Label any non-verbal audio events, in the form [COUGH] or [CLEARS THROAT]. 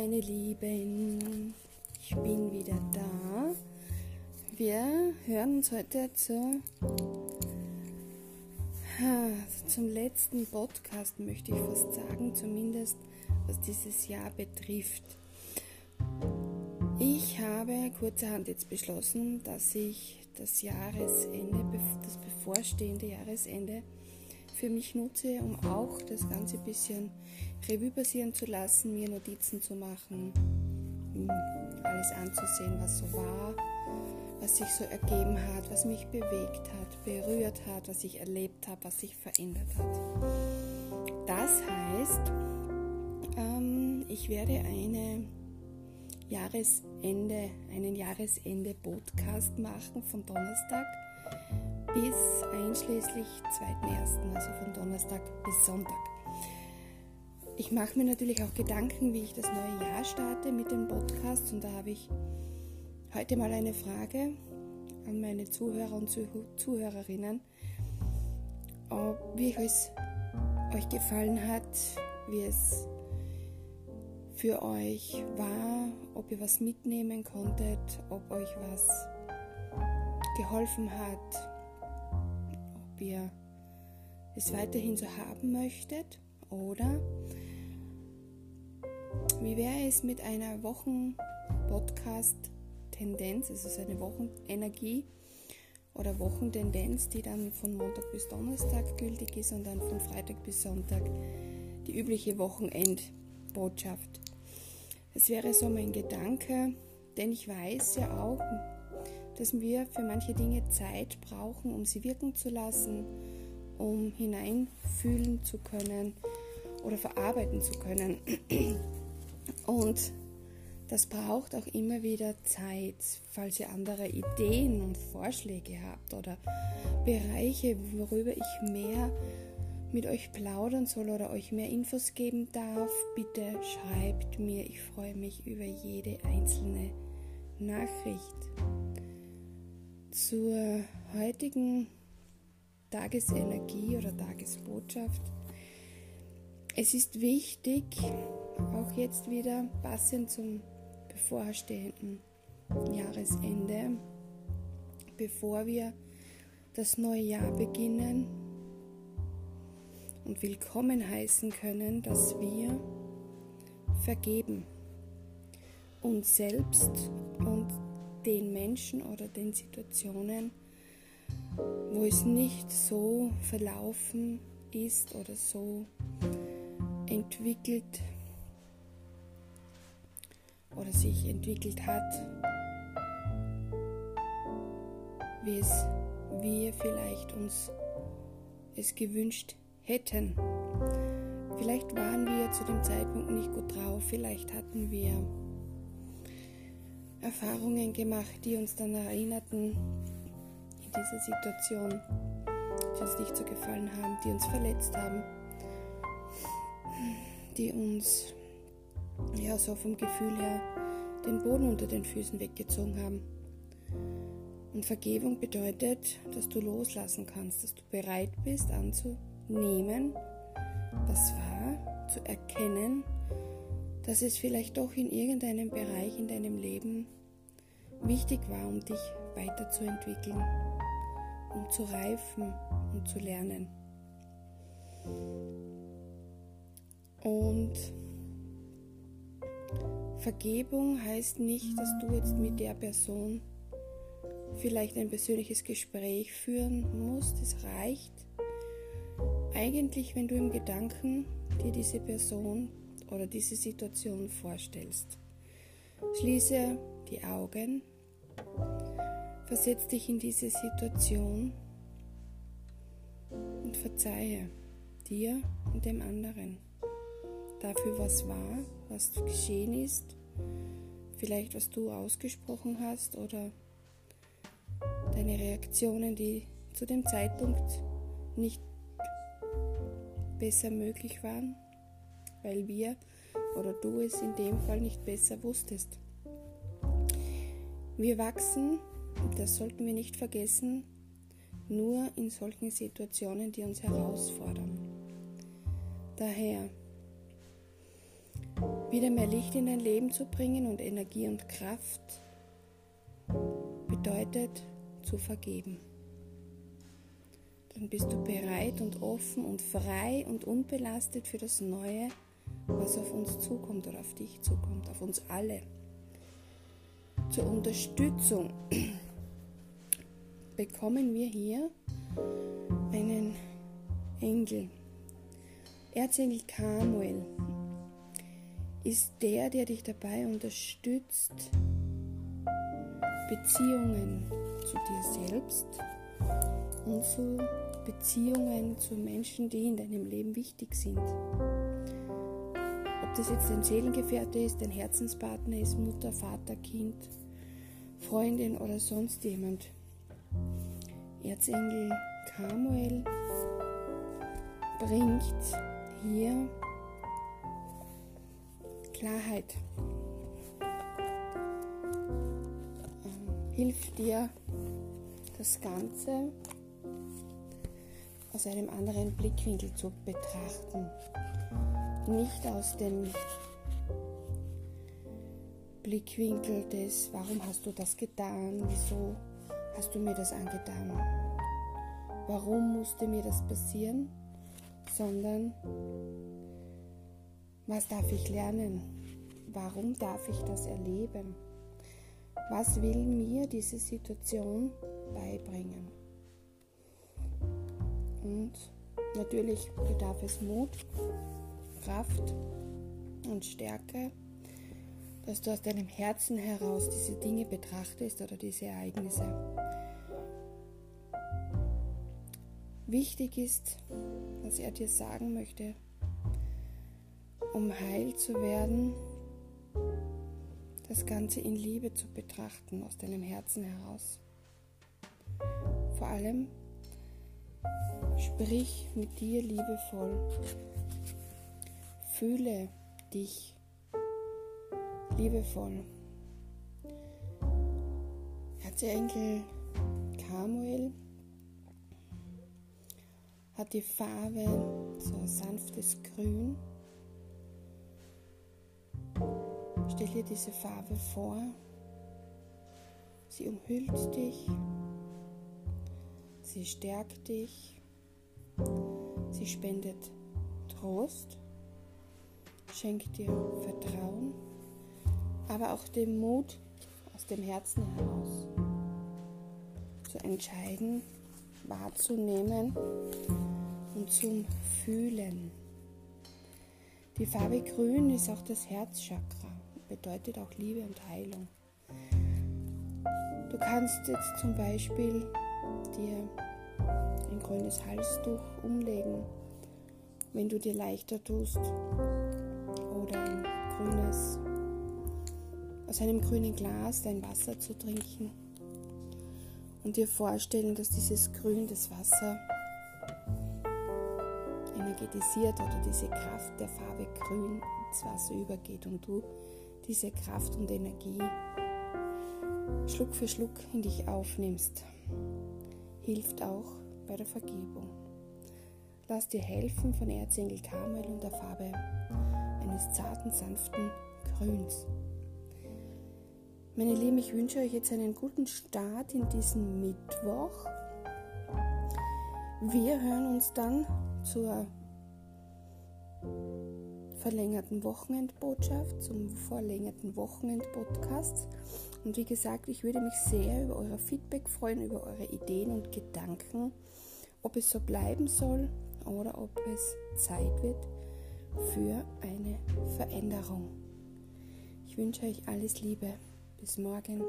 meine Lieben, ich bin wieder da. Wir hören uns heute zu, zum letzten Podcast, möchte ich fast sagen, zumindest was dieses Jahr betrifft. Ich habe kurzerhand jetzt beschlossen, dass ich das Jahresende, das bevorstehende Jahresende, für mich nutze, um auch das Ganze ein bisschen Revue passieren zu lassen, mir Notizen zu machen, alles anzusehen, was so war, was sich so ergeben hat, was mich bewegt hat, berührt hat, was ich erlebt habe, was sich verändert hat. Das heißt, ähm, ich werde eine Jahresende, einen Jahresende-Podcast machen von Donnerstag bis einschließlich 2.1., also von Donnerstag bis Sonntag. Ich mache mir natürlich auch Gedanken, wie ich das neue Jahr starte mit dem Podcast und da habe ich heute mal eine Frage an meine Zuhörer und Zuhörerinnen, ob, wie es euch gefallen hat, wie es für euch war, ob ihr was mitnehmen konntet, ob euch was geholfen hat, ob ihr es weiterhin so haben möchtet oder wie wäre es mit einer Wochen-Podcast-Tendenz, also so eine Wochenenergie oder Wochentendenz, die dann von Montag bis Donnerstag gültig ist und dann von Freitag bis Sonntag die übliche Wochenendbotschaft. Es wäre so mein Gedanke, denn ich weiß ja auch, dass wir für manche Dinge Zeit brauchen, um sie wirken zu lassen, um hineinfühlen zu können oder verarbeiten zu können. Und das braucht auch immer wieder Zeit, falls ihr andere Ideen und Vorschläge habt oder Bereiche, worüber ich mehr mit euch plaudern soll oder euch mehr Infos geben darf, bitte schreibt mir. Ich freue mich über jede einzelne Nachricht zur heutigen Tagesenergie oder Tagesbotschaft. Es ist wichtig, auch jetzt wieder passend zum bevorstehenden Jahresende, bevor wir das neue Jahr beginnen und willkommen heißen können, dass wir vergeben uns selbst den Menschen oder den Situationen, wo es nicht so verlaufen ist oder so entwickelt oder sich entwickelt hat, wie es wir vielleicht uns es gewünscht hätten. Vielleicht waren wir zu dem Zeitpunkt nicht gut drauf, vielleicht hatten wir Erfahrungen gemacht, die uns dann erinnerten in dieser Situation, die uns nicht so gefallen haben, die uns verletzt haben, die uns ja so vom Gefühl her den Boden unter den Füßen weggezogen haben. Und Vergebung bedeutet, dass du loslassen kannst, dass du bereit bist anzunehmen, was war, zu erkennen dass es vielleicht doch in irgendeinem Bereich in deinem Leben wichtig war, um dich weiterzuentwickeln, um zu reifen und zu lernen. Und Vergebung heißt nicht, dass du jetzt mit der Person vielleicht ein persönliches Gespräch führen musst. Es reicht eigentlich, wenn du im Gedanken dir diese Person oder diese Situation vorstellst. Schließe die Augen, versetz dich in diese Situation. Und verzeihe dir und dem anderen dafür, was war, was geschehen ist, vielleicht was du ausgesprochen hast oder deine Reaktionen, die zu dem Zeitpunkt nicht besser möglich waren weil wir oder du es in dem Fall nicht besser wusstest. Wir wachsen, das sollten wir nicht vergessen, nur in solchen Situationen, die uns herausfordern. Daher wieder mehr Licht in dein Leben zu bringen und Energie und Kraft bedeutet zu vergeben. Dann bist du bereit und offen und frei und unbelastet für das Neue, was auf uns zukommt oder auf dich zukommt, auf uns alle. Zur Unterstützung [CLEARS THROAT] bekommen wir hier einen Engel. Erzengel Samuel ist der, der dich dabei unterstützt, Beziehungen zu dir selbst und zu Beziehungen zu Menschen, die in deinem Leben wichtig sind. Ob das jetzt ein Seelengefährte ist, ein Herzenspartner ist, Mutter, Vater, Kind, Freundin oder sonst jemand. Erzengel Samuel bringt hier Klarheit. Ähm, hilft dir, das Ganze aus einem anderen Blickwinkel zu betrachten. Nicht aus dem Blickwinkel des, warum hast du das getan, wieso hast du mir das angetan, warum musste mir das passieren, sondern was darf ich lernen, warum darf ich das erleben, was will mir diese Situation beibringen. Und natürlich bedarf es Mut, Kraft und Stärke, dass du aus deinem Herzen heraus diese Dinge betrachtest oder diese Ereignisse. Wichtig ist, was er dir sagen möchte, um heil zu werden, das Ganze in Liebe zu betrachten, aus deinem Herzen heraus. Vor allem sprich mit dir liebevoll. Fühle dich liebevoll. Erzengel Samuel hat die Farbe so sanftes Grün. Stell dir diese Farbe vor. Sie umhüllt dich. Sie stärkt dich. Sie spendet Trost, schenkt dir Vertrauen aber auch den Mut aus dem Herzen heraus zu entscheiden, wahrzunehmen und zum Fühlen. Die Farbe Grün ist auch das Herzchakra, bedeutet auch Liebe und Heilung. Du kannst jetzt zum Beispiel dir ein grünes Halstuch umlegen, wenn du dir leichter tust, grünes aus einem grünen Glas dein Wasser zu trinken und dir vorstellen, dass dieses Grün das Wasser energetisiert oder diese Kraft der Farbe Grün ins Wasser übergeht und du diese Kraft und Energie Schluck für Schluck in dich aufnimmst. Hilft auch bei der Vergebung. Lass dir helfen von Erzengel Kamel und der Farbe eines zarten, sanften Grüns. Meine Lieben, ich wünsche euch jetzt einen guten Start in diesen Mittwoch. Wir hören uns dann zur verlängerten Wochenendbotschaft, zum verlängerten Wochenendpodcast. Und wie gesagt, ich würde mich sehr über euer Feedback freuen, über eure Ideen und Gedanken, ob es so bleiben soll oder ob es Zeit wird für eine Veränderung. Ich wünsche euch alles Liebe. Bis morgen.